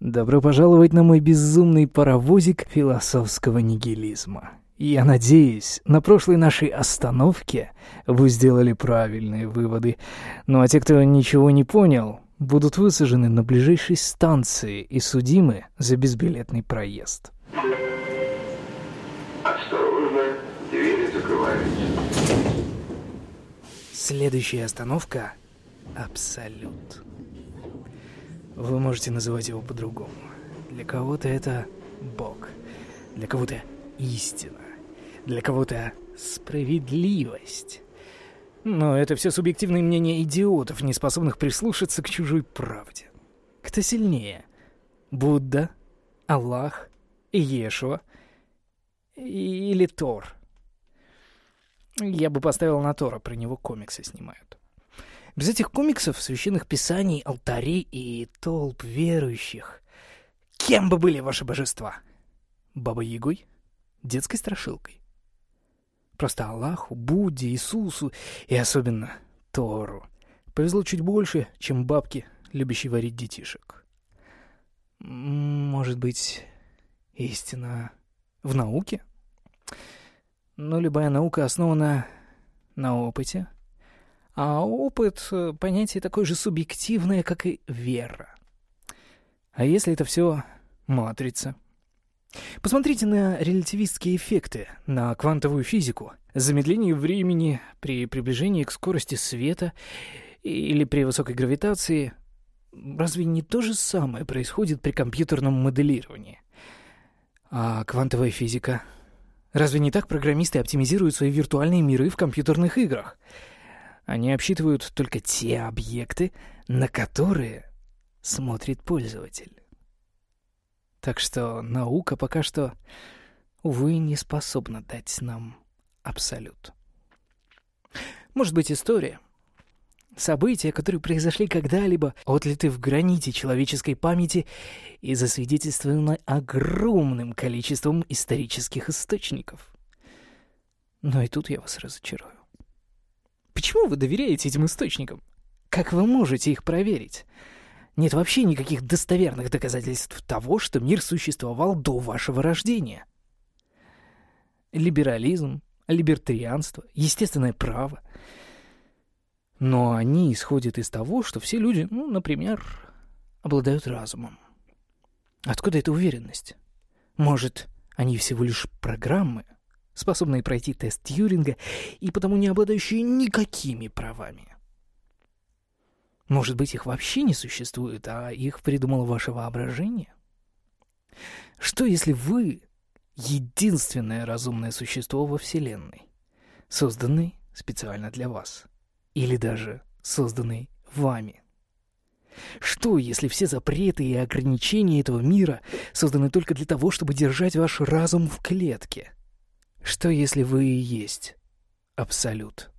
Добро пожаловать на мой безумный паровозик философского нигилизма. Я надеюсь, на прошлой нашей остановке вы сделали правильные выводы. Ну а те, кто ничего не понял, будут высажены на ближайшей станции и судимы за безбилетный проезд. Осторожно, двери закрываются. Следующая остановка — Абсолют. Вы можете называть его по-другому. Для кого-то это Бог, для кого-то истина, для кого-то справедливость. Но это все субъективные мнения идиотов, не способных прислушаться к чужой правде. Кто сильнее? Будда, Аллах, Иешуа или Тор? Я бы поставил на Тора, про него комиксы снимают. Без этих комиксов, священных писаний, алтарей и толп верующих, кем бы были ваши божества? Баба-ягой? Детской страшилкой? Просто Аллаху, Будде, Иисусу и особенно Тору. Повезло чуть больше, чем бабке, любящей варить детишек. Может быть, истина в науке? Но любая наука основана на опыте. А опыт — понятие такое же субъективное, как и вера. А если это все матрица? Посмотрите на релятивистские эффекты, на квантовую физику, замедление времени при приближении к скорости света или при высокой гравитации. Разве не то же самое происходит при компьютерном моделировании? А квантовая физика? Разве не так программисты оптимизируют свои виртуальные миры в компьютерных играх? Они обсчитывают только те объекты, на которые смотрит пользователь. Так что наука пока что, увы, не способна дать нам абсолют. Может быть, история. События, которые произошли когда-либо, отлиты в граните человеческой памяти и засвидетельствованы огромным количеством исторических источников. Но и тут я вас разочарую. Почему вы доверяете этим источникам? Как вы можете их проверить? Нет вообще никаких достоверных доказательств того, что мир существовал до вашего рождения. Либерализм, либертарианство, естественное право. Но они исходят из того, что все люди, ну, например, обладают разумом. Откуда эта уверенность? Может, они всего лишь программы, способные пройти тест Тьюринга и потому не обладающие никакими правами? Может быть, их вообще не существует, а их придумало ваше воображение? Что если вы единственное разумное существо во Вселенной, созданный специально для вас, или даже созданный вами? Что, если все запреты и ограничения этого мира созданы только для того, чтобы держать ваш разум в клетке? Что, если вы и есть Абсолют?